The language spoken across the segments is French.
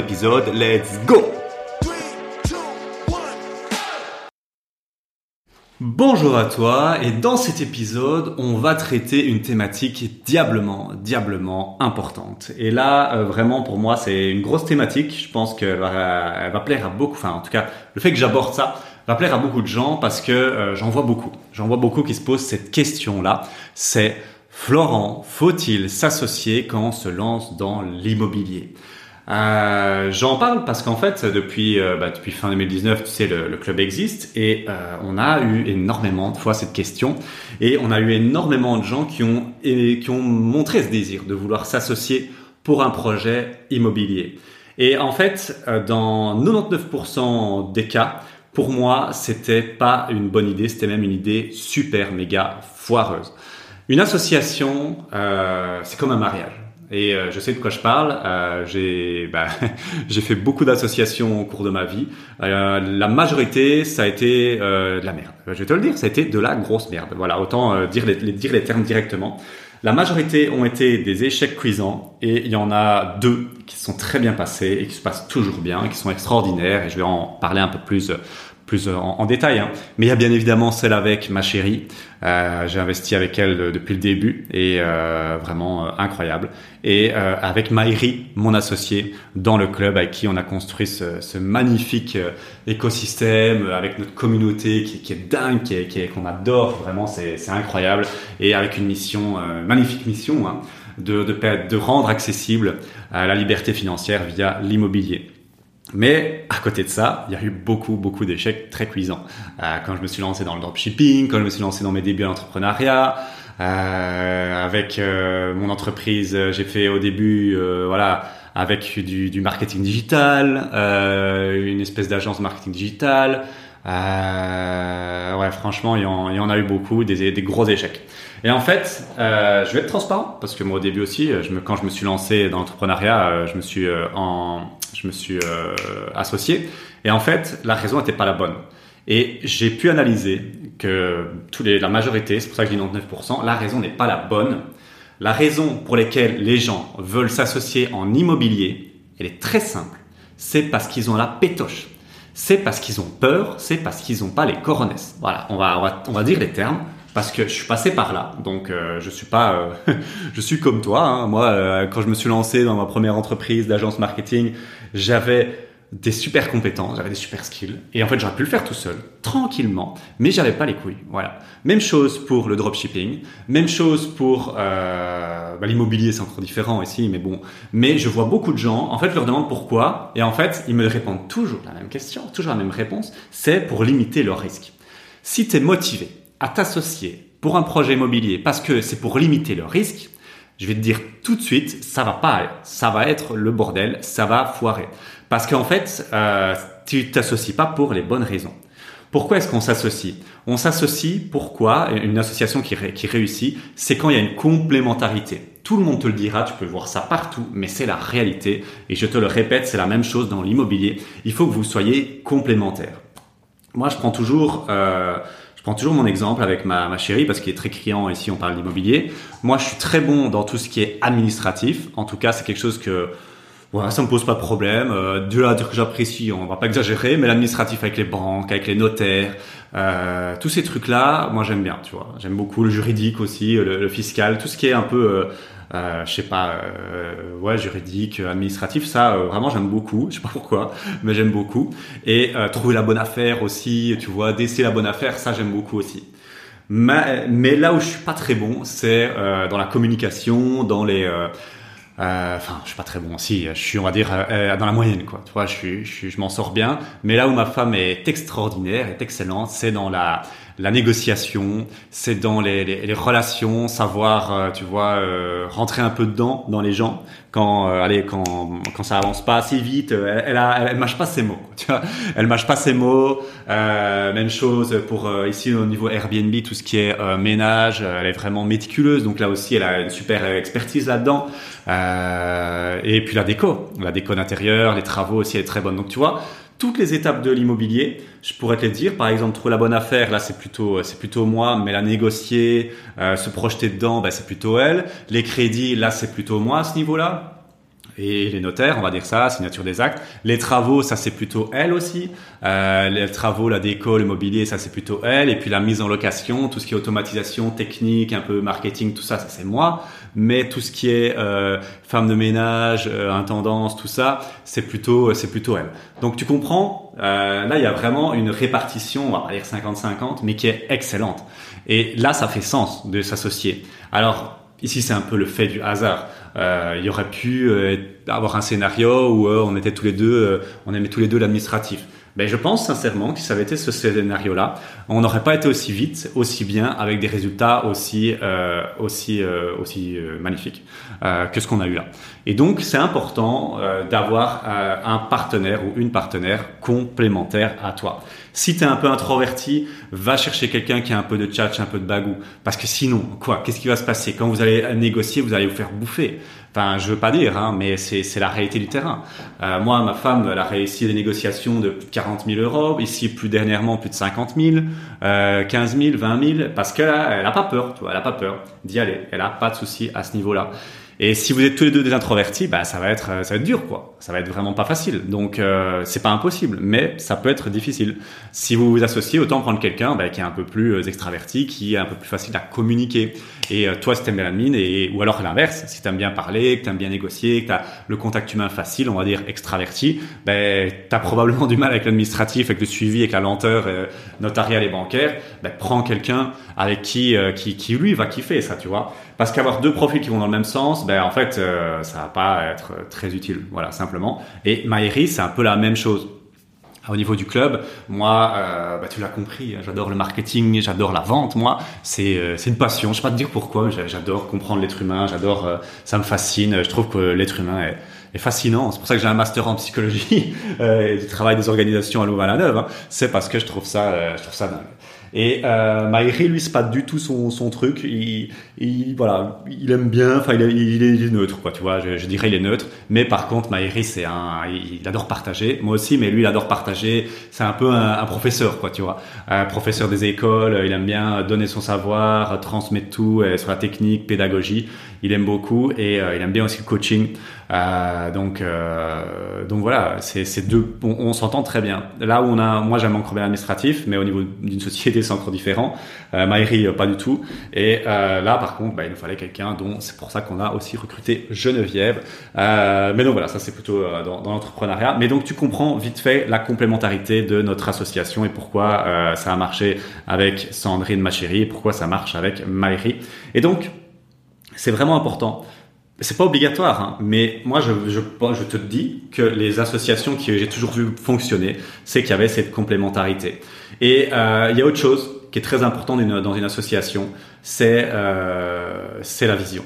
l'épisode. Let's go Bonjour à toi et dans cet épisode on va traiter une thématique diablement, diablement importante. Et là euh, vraiment pour moi c'est une grosse thématique, je pense qu'elle va, plaire à beaucoup, enfin en tout cas le fait que j'aborde ça va plaire à beaucoup de gens parce que euh, j'en vois beaucoup. J'en vois beaucoup qui se posent cette question là, c'est Florent, faut-il s'associer quand on se lance dans l'immobilier? Euh, J'en parle parce qu'en fait, depuis, euh, bah, depuis fin 2019, tu sais, le, club existe et euh, on a eu énormément de fois cette question et on a eu énormément de gens qui ont, qui ont montré ce désir de vouloir s'associer pour un projet immobilier. Et en fait, euh, dans 99% des cas, pour moi, c'était pas une bonne idée, c'était même une idée super méga foireuse. Une association, c'est comme un mariage. Et euh, je sais de quoi je parle. Euh, j'ai bah, j'ai fait beaucoup d'associations au cours de ma vie. Euh, la majorité, ça a été euh, de la merde. Je vais te le dire, ça a été de la grosse merde. Voilà, autant euh, dire les, les- dire les termes directement. La majorité ont été des échecs cuisants et il y en a deux qui sont très bien passés et qui se passent toujours bien, et qui sont extraordinaires. Et je vais en parler un peu plus plus en, en détail. hein. Mais il y a bien évidemment celle avec ma chérie. Euh, J'ai investi avec elle euh, depuis le début et euh, vraiment euh, incroyable. Et euh, avec Maïri, mon associé, dans le club avec qui on a construit ce, ce magnifique euh, écosystème euh, avec notre communauté qui, qui est dingue, qui qui qu'on adore vraiment, c'est incroyable. Et avec une mission, euh, magnifique mission, hein, de, de, de rendre accessible euh, la liberté financière via l'immobilier. Mais à côté de ça, il y a eu beaucoup, beaucoup d'échecs très cuisants. Euh, quand je me suis lancé dans le dropshipping, quand je me suis lancé dans mes débuts à l'entrepreneuriat, euh, avec euh, mon entreprise, euh, j'ai fait au début, euh, voilà, avec du, du marketing digital, euh, une espèce d'agence marketing digital. Euh, ouais, franchement, il y, en, il y en a eu beaucoup, des, des gros échecs. Et en fait, euh, je vais être transparent parce que moi au début aussi, quand je me suis lancé dans l'entrepreneuriat, euh, je me suis euh, je me suis associé. Et en fait, la raison n'était pas la bonne. Et j'ai pu analyser que tous les, la majorité, c'est pour ça que je dis 99%, la raison n'est pas la bonne. La raison pour laquelle les gens veulent s'associer en immobilier, elle est très simple. C'est parce qu'ils ont la pétoche. C'est parce qu'ils ont peur, c'est parce qu'ils n'ont pas les coronesses. Voilà, on va, on va, on va dire les termes parce que je suis passé par là. Donc euh, je suis pas, euh, je suis comme toi. hein. Moi, euh, quand je me suis lancé dans ma première entreprise d'agence marketing, j'avais des super compétences, j'avais des super skills, et en fait j'aurais pu le faire tout seul, tranquillement, mais j'avais pas les couilles. Voilà. Même chose pour le dropshipping, même chose pour euh, bah, l'immobilier, c'est encore différent ici, mais bon. Mais je vois beaucoup de gens, en fait, je leur demande pourquoi, et en fait, ils me répondent toujours la même question, toujours la même réponse, c'est pour limiter leur risque. Si tu es motivé à t'associer pour un projet immobilier parce que c'est pour limiter le risque, je vais te dire tout de suite, ça va pas aller. Ça va être le bordel, ça va foirer. Parce qu'en fait, euh, tu t'associes pas pour les bonnes raisons. Pourquoi est-ce qu'on s'associe? On s'associe pourquoi? Une association qui, ré- qui réussit, c'est quand il y a une complémentarité. Tout le monde te le dira, tu peux voir ça partout, mais c'est la réalité. Et je te le répète, c'est la même chose dans l'immobilier. Il faut que vous soyez complémentaires. Moi, je prends toujours, euh, je prends toujours mon exemple avec ma, ma chérie parce qu'il est très client ici. On parle d'immobilier. Moi, je suis très bon dans tout ce qui est administratif. En tout cas, c'est quelque chose que voilà, ça me pose pas de problème. Euh, de là à dire que j'apprécie, on va pas exagérer, mais l'administratif avec les banques, avec les notaires, euh, tous ces trucs-là, moi j'aime bien, tu vois. J'aime beaucoup le juridique aussi, le, le fiscal, tout ce qui est un peu, euh, euh, je sais pas, euh, ouais, juridique, administratif, ça euh, vraiment j'aime beaucoup. Je sais pas pourquoi, mais j'aime beaucoup. Et euh, trouver la bonne affaire aussi, tu vois, déceler la bonne affaire, ça j'aime beaucoup aussi. Mais, mais là où je suis pas très bon, c'est euh, dans la communication, dans les euh, euh, Enfin, je suis pas très bon. Si, je suis, on va dire, euh, dans la moyenne, quoi. Tu vois, je suis, je, je m'en sors bien. Mais là où ma femme est extraordinaire, est excellente, c'est dans la la négociation, c'est dans les, les, les, relations, savoir, euh, tu vois, euh, rentrer un peu dedans dans les gens. Quand, euh, allez, quand, quand ça avance pas assez vite, elle, elle, a, elle, mâche pas ses mots. Tu vois, elle mâche pas ses mots. même chose pour ici au niveau Airbnb, tout ce qui est ménage, elle est vraiment méticuleuse. Donc là aussi, elle a une super expertise là-dedans. et puis la déco, la déco d'intérieur, les travaux aussi, elle est très bonne. Donc tu vois toutes les étapes de l'immobilier, je pourrais te les dire. Par exemple, trouver la bonne affaire, là c'est plutôt c'est plutôt moi, mais la négocier, euh, se projeter dedans, ben, c'est plutôt elle. Les crédits, là c'est plutôt moi à ce niveau-là. Et les notaires, on va dire ça, signature des actes. Les travaux, ça c'est plutôt elle aussi. Euh, les travaux, la déco, le mobilier, ça c'est plutôt elle. Et puis la mise en location, tout ce qui est automatisation, technique, un peu marketing, tout ça, ça c'est moi mais tout ce qui est euh, femme de ménage, euh, intendance, tout ça, c'est plutôt c'est plutôt elle. Donc tu comprends, euh, là il y a vraiment une répartition, on va dire 50-50, mais qui est excellente. Et là ça fait sens de s'associer. Alors ici c'est un peu le fait du hasard. Euh, il y aurait pu avoir un scénario où on était tous les deux, on aimait tous les deux l'administratif. Ben, je pense sincèrement que si ça avait été ce scénario-là, on n'aurait pas été aussi vite, aussi bien, avec des résultats aussi euh, aussi euh, aussi euh, magnifiques euh, que ce qu'on a eu là. Et donc c'est important euh, d'avoir euh, un partenaire ou une partenaire complémentaire à toi. Si tu es un peu introverti, va chercher quelqu'un qui a un peu de tchatch, un peu de bagou, parce que sinon, quoi, qu'est-ce qui va se passer? Quand vous allez négocier, vous allez vous faire bouffer. Enfin, je veux pas dire, hein, mais c'est la réalité du terrain. Euh, moi, ma femme, elle a réussi des négociations de plus de 40 000 euros. Ici, plus dernièrement, plus de 50 000, euh, 15 000, 20 000, parce qu'elle elle a pas peur, tu vois, elle a pas peur d'y aller. Elle a pas de souci à ce niveau-là. Et si vous êtes tous les deux des introvertis, bah ça va être euh, ça va être dur quoi. Ça va être vraiment pas facile. Donc euh, c'est pas impossible, mais ça peut être difficile. Si vous vous associez, autant prendre quelqu'un bah, qui est un peu plus euh, extraverti, qui est un peu plus facile à communiquer. Et euh, toi, si t'aimes bien la mine, et ou alors l'inverse, si t'aimes bien parler, que t'aimes bien négocier, que t'as le contact humain facile, on va dire extraverti, ben t'as probablement du mal avec l'administratif, avec le suivi, avec la lenteur notariale et bancaire. Ben prends quelqu'un avec qui qui lui va kiffer ça, tu vois. Parce qu'avoir deux profils qui vont dans le même sens, ben en fait, euh, ça va pas être très utile. Voilà, simplement. Et Maïri, c'est un peu la même chose. Au niveau du club, moi, euh, bah, tu l'as compris, j'adore le marketing, j'adore la vente. Moi, c'est euh, une passion. Je sais pas te dire pourquoi. J'adore comprendre l'être humain. J'adore, ça me fascine. Je trouve que l'être humain est, est fascinant. C'est pour ça que j'ai un master en psychologie et du travail des organisations à Louvain-la-Neuve. Hein. C'est parce que je trouve ça, je trouve ça dingue. Et euh, lui, c'est pas du tout son, son truc. Il, il, voilà, il aime bien. Enfin, il, est, neutre, quoi. Tu vois, je, dirais il est neutre. Mais par contre, Maïri, c'est un, il, adore partager. Moi aussi, mais lui, il adore partager. C'est un peu un, professeur, quoi. Tu vois, un professeur des écoles. Il aime bien donner son savoir, transmettre tout sur la technique, pédagogie. Il aime beaucoup et euh, il aime bien aussi le coaching. Euh, donc, euh, donc voilà, c'est deux. On, on s'entend très bien. Là où on a, moi, j'aime encore bien l'administratif, mais au niveau d'une société, c'est encore différent. Euh, Maïri, pas du tout. Et euh, là, par contre, bah, il nous fallait quelqu'un dont c'est pour ça qu'on a aussi recruté Geneviève. Euh, mais donc voilà, ça c'est plutôt dans, dans l'entrepreneuriat. Mais donc tu comprends vite fait la complémentarité de notre association et pourquoi ça a marché avec Sandrine Machéry et pourquoi ça marche avec Maïri. Et donc, c'est vraiment important c'est pas obligatoire, hein, mais moi je, je, je te dis que les associations que j'ai toujours vu fonctionner, c'est qu'il y avait cette complémentarité. Et euh, il y a autre chose qui est très important dans une association, c'est euh, la vision.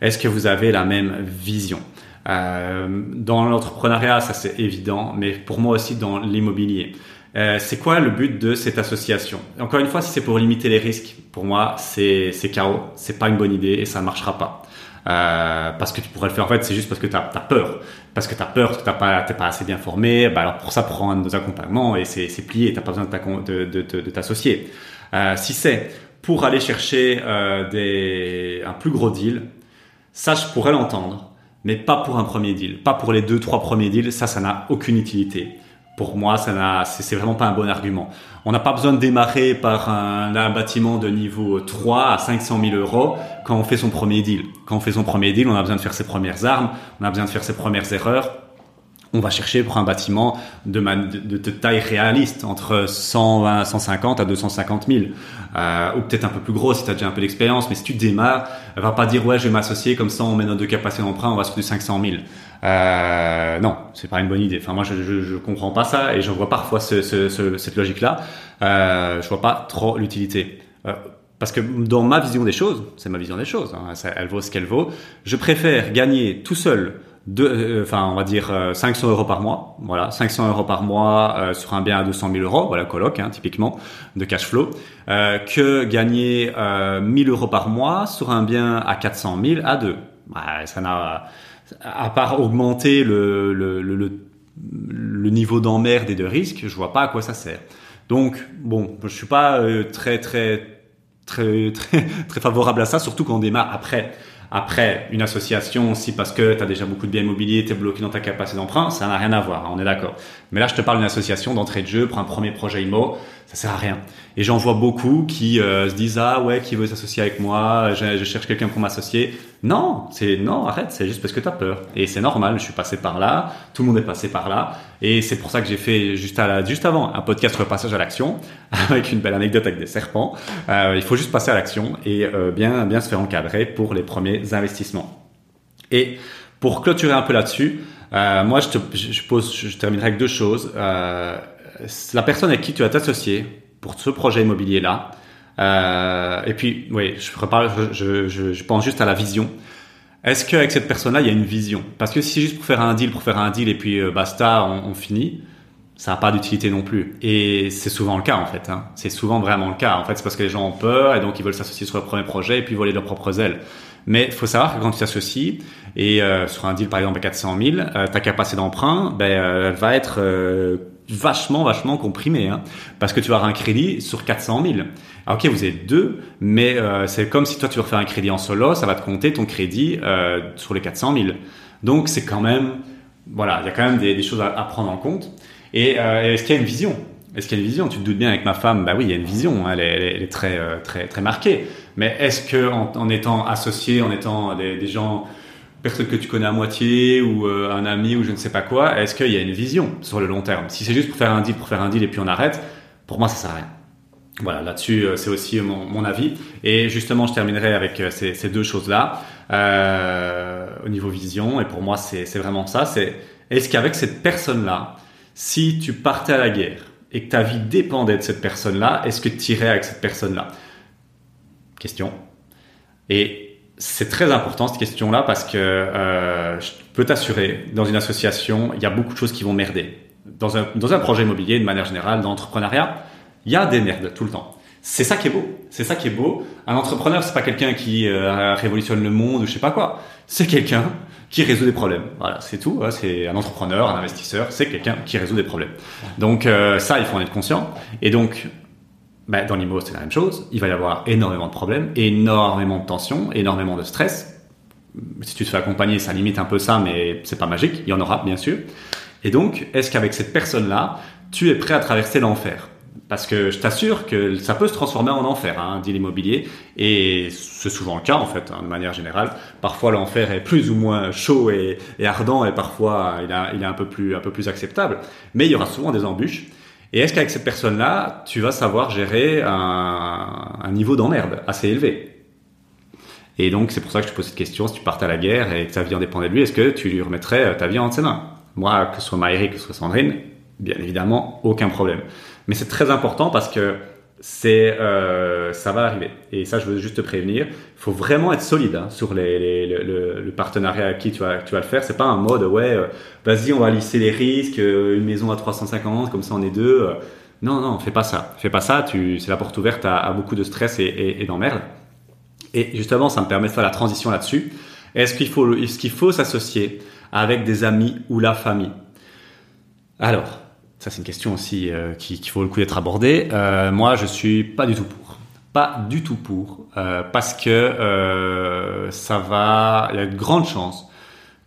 Est-ce que vous avez la même vision? Euh, Dans l'entrepreneuriat, ça c'est évident, mais pour moi aussi dans l'immobilier. Euh, c'est quoi le but de cette association? Encore une fois, si c'est pour limiter les risques, pour moi c'est chaos, c'est pas une bonne idée et ça marchera pas. Euh, parce que tu pourrais le faire. En fait c'est juste parce que tu as, peur. Parce que tu as peur que tu pas t'es pas assez bien formé. Bah alors pour ça prends un de nos accompagnements et c'est plié. T'as pas besoin de, t'associer. Euh, si c'est pour aller chercher euh, un plus gros deal ça je pourrais l'entendre mais pas pour un premier deal. Pas pour les deux trois premiers deals. Ça ça n'a aucune utilité pour moi, ça c'est vraiment pas un bon argument. On n'a pas besoin de démarrer par un, bâtiment de niveau 3 à 500 000 euros quand on fait son premier deal. Quand on fait son premier deal, on a besoin de faire ses premières armes, on a besoin de faire ses premières erreurs. on va chercher pour un bâtiment de, taille réaliste, entre 120, 150 à 250 000. Euh, ou peut-être un peu plus gros si tu as déjà un peu d'expérience, mais si tu démarres, va pas dire ouais je vais m'associer comme ça on met notre capacité d'emprunt, on va sur du 500 000. Euh, non, c'est pas une bonne idée. Enfin moi je, je, comprends pas ça et je vois parfois ce, ce, ce, cette logique là. Euh, je vois pas trop l'utilité. Euh, parce que dans ma vision des choses, c'est ma vision des choses, hein, elle vaut ce qu'elle vaut. Je préfère gagner tout seul euh, enfin on va dire 500 euh, euros par mois, voilà, 500 euros par mois sur un bien à 200 000 euros, voilà coloc hein, typiquement de cash flow, que gagner 1000 euros par mois sur un bien à 400 000 à deux. Bah, ça n'a, à part augmenter le, le, le, niveau d'emmerde et de risque, je vois pas à quoi ça sert. Donc bon, je suis pas très très très très très favorable à ça, surtout quand on démarre après. Après, une association, si parce que tu as déjà beaucoup de biens immobiliers, tu es bloqué dans ta capacité d'emprunt, ça n'a rien à voir, on est d'accord. Mais là, je te parle d'une association d'entrée de jeu pour un premier projet IMO, ça sert à rien. Et j'en vois beaucoup qui euh, se disent ah ouais qui veut s'associer avec moi, je, je cherche quelqu'un pour m'associer. Non, c'est non arrête, c'est juste parce que tu as peur. Et c'est normal, je suis passé par là, tout le monde est passé par là, et c'est pour ça que j'ai fait juste à la, juste avant un podcast sur le passage à l'action avec une belle anecdote avec des serpents. Euh, il faut juste passer à l'action et euh, bien bien se faire encadrer pour les premiers investissements. Et pour clôturer un peu là-dessus, euh, moi je te je pose je terminerai avec deux choses. La personne avec qui tu vas t'associer pour ce projet immobilier là. Euh, et puis, oui, je, reparle, je, pense juste à la vision. Est-ce qu'avec cette personne-là, il y a une vision? Parce que si c'est juste pour faire un deal, pour faire un deal et puis euh, basta, on, finit, ça n'a pas d'utilité non plus. Et c'est souvent le cas en fait. Hein. C'est souvent vraiment le cas. En fait, c'est parce que les gens ont peur et donc ils veulent s'associer sur le premier projet et puis voler leurs propres ailes. Mais il faut savoir que quand tu t'associes et euh, sur un deal par exemple à 400 000, euh, ta capacité d'emprunt, ben, va être vachement, vachement comprimé, hein, parce que tu vas avoir un crédit sur 400 000. Alors, ok, vous êtes deux, mais euh, c'est comme si toi tu veux faire un crédit en solo, ça va te compter ton crédit euh, sur les 400 000. Donc c'est quand même, voilà, il y a quand même des, choses à, prendre en compte. Et euh, est-ce qu'il y a une vision? Est-ce qu'il y a une vision? Tu te doutes bien avec ma femme, bah oui, il y a une vision, hein, elle, est, très, très, très marquée. Mais est-ce que en, étant associé, en étant des gens personne que tu connais à moitié ou euh, un ami ou je ne sais pas quoi, est-ce qu'il y a une vision sur le long terme? Si c'est juste pour faire un deal, pour faire un deal et puis on arrête, pour moi ça sert à rien. Voilà, là-dessus euh, c'est aussi mon, avis. Et justement, je terminerai avec euh, ces, deux choses-là au niveau vision. Et pour moi, c'est vraiment ça. C'est est-ce qu'avec cette personne-là, si tu partais à la guerre et que ta vie dépendait de cette personne-là, est-ce que tu irais avec cette personne-là? Question. Et c'est très important cette question-là parce que euh, je peux t'assurer, dans une association, il y a beaucoup de choses qui vont merder. Dans un, dans un projet immobilier, de manière générale, d'entrepreneuriat, il y a des merdes tout le temps. C'est ça qui est beau. C'est ça qui est beau. Un entrepreneur, c'est pas quelqu'un qui euh, révolutionne le monde ou je sais pas quoi. C'est quelqu'un qui résout des problèmes. Voilà, c'est tout. C'est un entrepreneur, un investisseur, c'est quelqu'un qui résout des problèmes. Donc euh, ça, il faut en être conscient. Et donc, ben, dans l'IMO, c'est la même chose. Il va y avoir énormément de problèmes, énormément de tensions, énormément de stress. Si tu te fais accompagner, ça limite un peu ça, mais c'est pas magique. Il y en aura, bien sûr. Et donc, est-ce qu'avec cette personne-là, tu es prêt à traverser l'enfer? Parce que je t'assure que ça peut se transformer en enfer, hein, dit l'immobilier. Et c'est souvent le cas, en fait, hein, de manière générale. Parfois, l'enfer est plus ou moins chaud et, ardent, et parfois, il, est un un peu plus acceptable. Mais il y aura souvent des embûches. Et est-ce qu'avec cette personne-là, tu vas savoir gérer un, niveau d'emmerde assez élevé? Et donc, c'est pour ça que je te pose cette question. Si tu partais à la guerre et que ta vie en dépendait de lui, est-ce que tu lui remettrais euh, ta vie entre ses mains Moi, que ce soit Maïri, que ce soit Sandrine, bien évidemment, aucun problème. Mais c'est très important parce que c'est euh, ça va arriver. Et ça, je veux juste te prévenir. Il faut vraiment être solide hein, sur les, les, le, le, partenariat avec qui tu vas, tu vas le faire. C'est pas un mode, ouais, euh, vas-y, on va lisser les risques, euh, une maison à 350, comme ça on est deux. Euh. non, non, fais pas ça. Fais pas ça. Tu, c'est la porte ouverte à, à, beaucoup de stress et, et, et d'emmerde. Et justement, ça me permet de faire la transition là-dessus. Est-ce qu'il faut, est-ce qu'il faut s'associer avec des amis ou la famille? Alors, ça, c'est une question aussi euh, qui, vaut le coup d'être abordée. Euh, moi, je suis pas du tout pour. Pas du tout pour. Euh, parce que ça va... Il y a une grande chance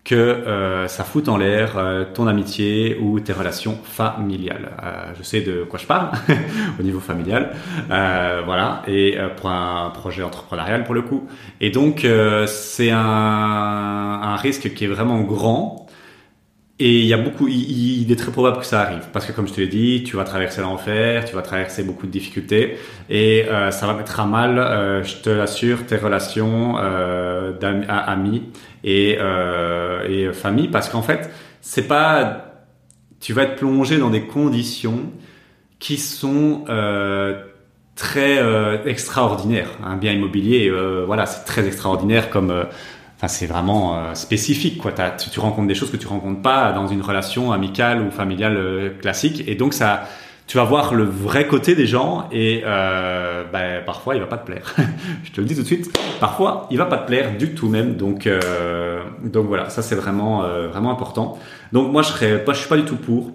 que ça foute en l'air ton amitié ou tes relations familiales. je sais de quoi je parle au niveau familial. voilà. Et pour un projet entrepreneurial, pour le coup. Et donc, c'est un risque qui est vraiment grand Et il y a beaucoup, il, est très probable que ça arrive. Parce que comme je te l'ai dit, tu vas traverser l'enfer, tu vas traverser beaucoup de difficultés. Et euh, ça va mettre à mal, euh, je te l'assure, tes relations euh, d'amis et, euh, et famille. Parce qu'en fait, c'est pas, tu vas être plongé dans des conditions qui sont euh, très euh, extraordinaires. Un bien immobilier, voilà, c'est très extraordinaire comme Enfin, c'est vraiment euh, spécifique, quoi. Tu, tu, rencontres des choses que tu rencontres pas dans une relation amicale ou familiale euh, classique, et donc ça, tu vas voir le vrai côté des gens, et euh, ben, parfois il va pas te plaire. Je te le dis tout de suite. Parfois, il va pas te plaire du tout même. Donc, euh, donc voilà, ça c'est vraiment, vraiment important. Donc moi, je serais, pas, je suis pas du tout pour.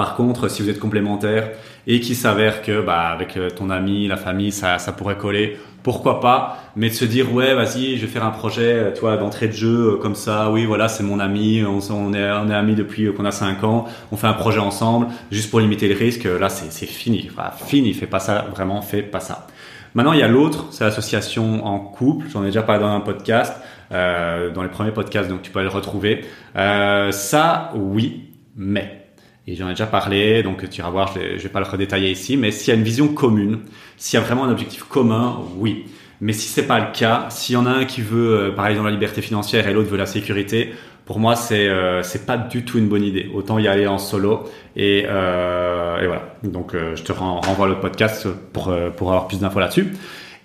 Par contre, si vous êtes complémentaires et qu'il s'avère que bah, avec ton ami, la famille, ça, ça pourrait coller, pourquoi pas? Mais de se dire ouais vas-y je vais faire un projet euh, toi d'entrée de jeu euh, comme ça oui voilà c'est mon ami on, est on est amis depuis euh, qu'on a 5 ans on fait un projet ensemble juste pour limiter les risques là c'est c'est fini fini fais pas ça vraiment fais pas ça. Maintenant il y a l'autre c'est l'association en couple j'en ai déjà parlé dans un podcast euh, dans les premiers podcasts donc tu peux aller le retrouver. Euh, ça oui mais et j'en ai déjà parlé, donc tu vas voir, je vais, vais pas le redétailler ici, mais s'il y a une vision commune, s'il y a vraiment un objectif commun, oui. Mais si c'est pas le cas, s'il y en a un qui veut, euh, par exemple, la liberté financière et l'autre veut la sécurité, pour moi, c'est euh, c'est pas du tout une bonne idée. Autant y aller en solo et, euh, et voilà. Donc, euh, je te renvoie le podcast pour pour avoir plus d'infos là-dessus.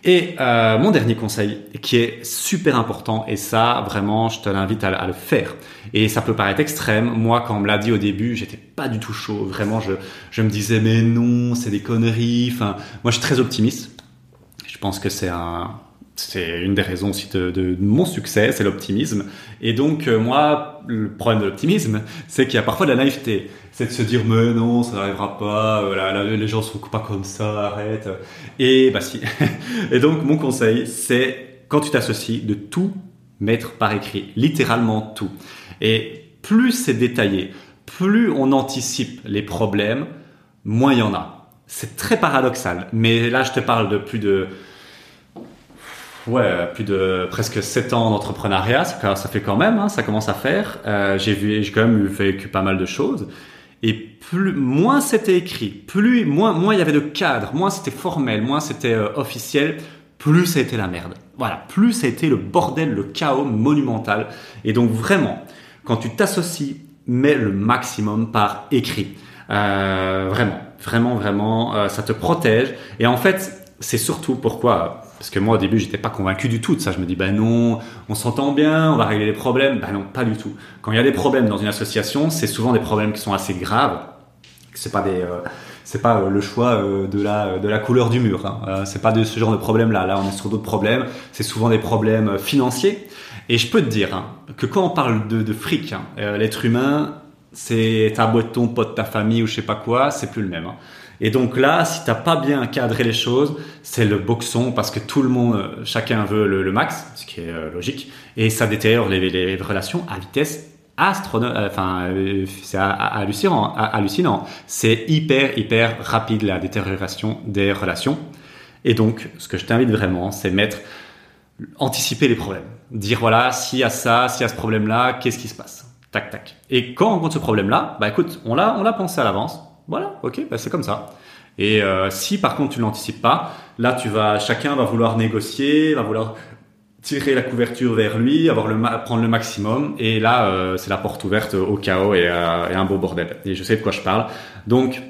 Et euh, mon dernier conseil, qui est super important, et ça, vraiment, je te l'invite à, à, le faire. Et ça peut paraître extrême. Moi, quand on me l'a dit au début, j'étais pas du tout chaud. Vraiment, je, je me disais, mais non, c'est des conneries. Enfin, moi, je suis très optimiste. Je pense que c'est un, c'est une des raisons aussi de, mon succès, c'est l'optimisme. Et donc, euh, moi, le problème de l'optimisme, c'est qu'il y a parfois de la naïveté. C'est de se dire, mais non, ça n'arrivera pas, euh, les gens sont pas comme ça, arrête. Et bah si. Et donc, mon conseil, c'est quand tu t'associes, de tout mettre par écrit, littéralement tout. Et plus c'est détaillé, plus on anticipe les problèmes, moins il y en a. C'est très paradoxal, mais là, je te parle de plus de Ouais, plus de presque 7 ans d'entrepreneuriat, ça, fait quand même, hein, ça commence à faire. Euh, j'ai vu, j'ai quand même vécu pas mal de choses. Et plus, moins c'était écrit, plus, moins, moins il y avait de cadre, moins c'était formel, moins c'était euh, officiel, plus ça a été la merde. Voilà, plus ça a été le bordel, le chaos monumental. Et donc vraiment, quand tu t'associes, mets le maximum par écrit. Euh, vraiment, vraiment, vraiment, euh, ça te protège. Et en fait, c'est surtout pourquoi parce que moi au début j'étais pas convaincu du tout de ça. Je me dis ben non, on s'entend bien, on va régler les problèmes. Ben non, pas du tout. Quand il y a des problèmes dans une association, c'est souvent des problèmes qui sont assez graves. C'est pas des, euh, c'est pas euh, le choix euh, de la de la couleur du mur. Hein. c'est pas de ce genre de problème là. Là on est sur d'autres problèmes. C'est souvent des problèmes financiers. Et je peux te dire hein, que quand on parle de, fric, hein, l'être humain, c'est ta boîte ton pote, ta famille ou je sais pas quoi, c'est plus le même. Hein. Et donc là, si t'as pas bien cadré les choses, c'est le boxon parce que tout le monde, euh, chacun veut le, max, ce qui est euh, logique, et ça détériore les, relations à vitesse astronomique. Euh, enfin, c'est hallucinant. hallucinant. C'est hyper hyper rapide la détérioration des relations. Et donc, ce que je t'invite vraiment, c'est mettre anticiper les problèmes. Dire voilà, s'il y a ça, s'il y a ce problème-là, qu'est-ce qui se passe? Et quand on rencontre ce problème-là, bah écoute, on l'a on l'a pensé à l'avance voilà, ok, bah c'est comme ça. Et euh, si par contre tu l'anticipes pas, là tu vas, chacun va vouloir négocier, va vouloir tirer la couverture vers lui, avoir le prendre le maximum, et là euh, c'est la porte ouverte au chaos et, euh, et, un beau bordel. Et je sais de quoi je parle. Donc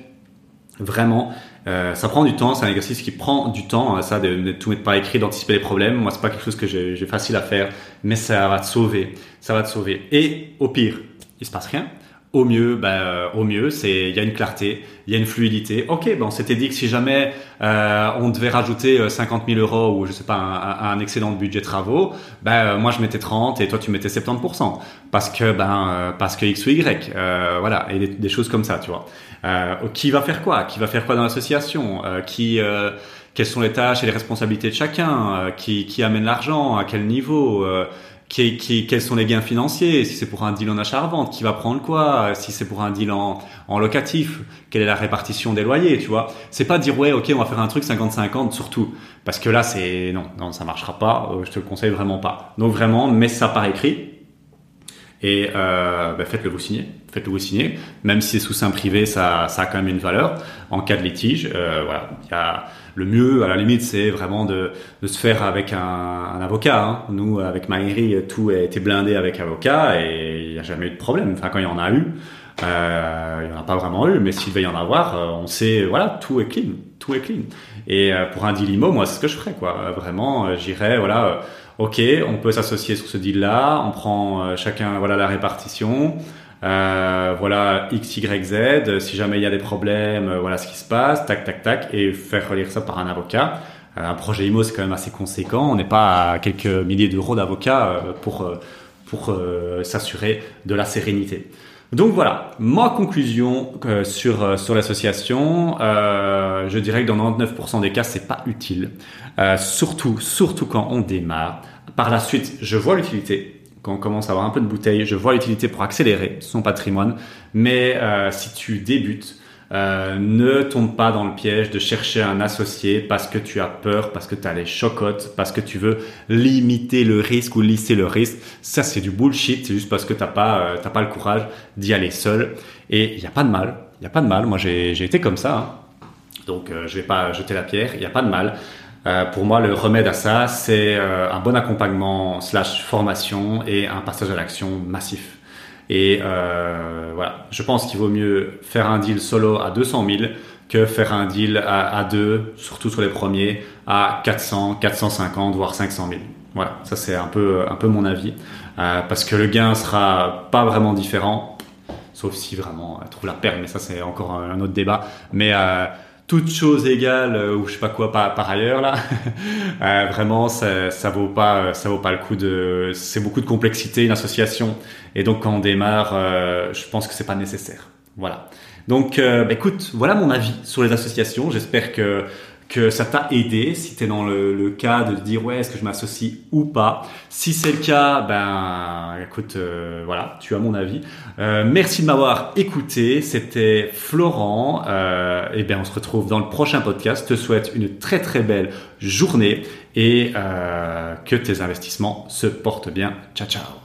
vraiment, euh, ça prend du temps, c'est un exercice qui prend du temps, hein, ça de, de, tout mettre par écrit, d'anticiper les problèmes. Moi c'est pas quelque chose que j'ai facile à faire, mais ça va te sauver, ça va te sauver. Et au pire, il se passe rien au mieux, ben, au mieux, c'est il y a une clarté, il y a une fluidité. Ok, ben on s'était dit que si jamais euh, on devait rajouter 50 euh, 000 euros ou je sais pas un, un excédent de budget travaux, ben euh, moi je mettais 30 et toi tu mettais 70% parce que ben euh, parce que x ou y, voilà et des, choses comme ça, tu vois. Qui va faire quoi? Qui va faire quoi dans l'association? Qui quelles sont les tâches et les responsabilités de chacun? Qui qui amène l'argent? À quel niveau? Qui, qui, quels sont les gains financiers, si c'est pour un deal en achat-revente, qui va prendre quoi, si c'est pour un deal en, en, locatif, quelle est la répartition des loyers, tu vois? C'est pas dire ouais, ok, on va faire un truc 50-50 surtout, parce que là c'est non, non, ça marchera pas. Euh, je te le conseille vraiment pas. Donc vraiment, mets ça par écrit. Et euh, ben, faites-le vous signer. Faites-le vous signer. Même si c'est sous sein privé, ça, ça a quand même une valeur en cas de litige. Euh, voilà. Il y a, le mieux, à la limite, c'est vraiment de, de, se faire avec un, un avocat. Hein. Nous, avec Maïri, tout a été blindé avec avocat et il n'y a jamais eu de problème. Enfin, quand il y en a eu, euh, il n'y en a pas vraiment eu, mais s'il devait y en avoir, euh, on sait, voilà, tout est clean, tout est clean. Et euh, pour un deal IMO, moi, c'est ce que je ferais, quoi. Vraiment, j'irais, voilà, ok, on peut s'associer sur ce deal-là, on prend chacun, voilà, la répartition. Euh, voilà X, Y, Z. Si jamais il y a des problèmes, voilà ce qui se passe, tac, tac, tac, et faire relire ça par un avocat. un projet IMO, c'est quand même assez conséquent. On n'est pas à quelques milliers d'euros d'avocats pour pour s'assurer de la sérénité. Donc voilà, ma conclusion euh, sur, euh, sur l'association, euh, je dirais que dans 99% des cas, c'est pas utile. surtout, surtout quand on démarre. Par la suite, je vois l'utilité. Quand on commence à avoir un peu de bouteille, je vois l'utilité pour accélérer son patrimoine. Mais si tu débutes, euh, ne tombe pas dans le piège de chercher un associé parce que tu as peur, parce que tu as les chocottes, parce que tu veux limiter le risque ou lisser le risque. Ça, c'est du bullshit. C'est juste parce que t'as pas, euh, pas le courage d'y aller seul. Et il n'y a pas de mal. Il n'y a pas de mal. Moi, j'ai, j'ai été comme ça. Hein. Donc, euh, je vais pas jeter la pierre. Il n'y a pas de mal. Euh, pour moi, le remède à ça, c'est un bon accompagnement slash formation et un passage à l'action massif. Et euh, voilà, je pense qu'il vaut mieux faire un deal solo à 200 000 que faire un deal à, à deux, surtout sur les premiers, à 400, 450, voire 500 000. Voilà, ça c'est un peu, un peu mon avis, euh, parce que le gain sera pas vraiment différent, sauf si vraiment elle trouve la perle, mais ça c'est encore un, autre débat. Mais euh, toute chose égale euh, ou je sais pas quoi par, ailleurs là. Euh, vraiment ça, ça vaut pas ça vaut pas le coup de c'est beaucoup de complexité une association. Et donc quand on démarre euh, je pense que c'est pas nécessaire. Voilà. Donc bah, écoute voilà mon avis sur les associations. J'espère que que ça t'a aidé, si tu es dans le, cas de te dire ouais est-ce que je m'associe ou pas. Si c'est le cas, ben écoute, euh, voilà, tu as mon avis. Euh, merci de m'avoir écouté, c'était Florent. Euh, et bien on se retrouve dans le prochain podcast. Je te souhaite une très très belle journée et euh, que tes investissements se portent bien. Ciao ciao.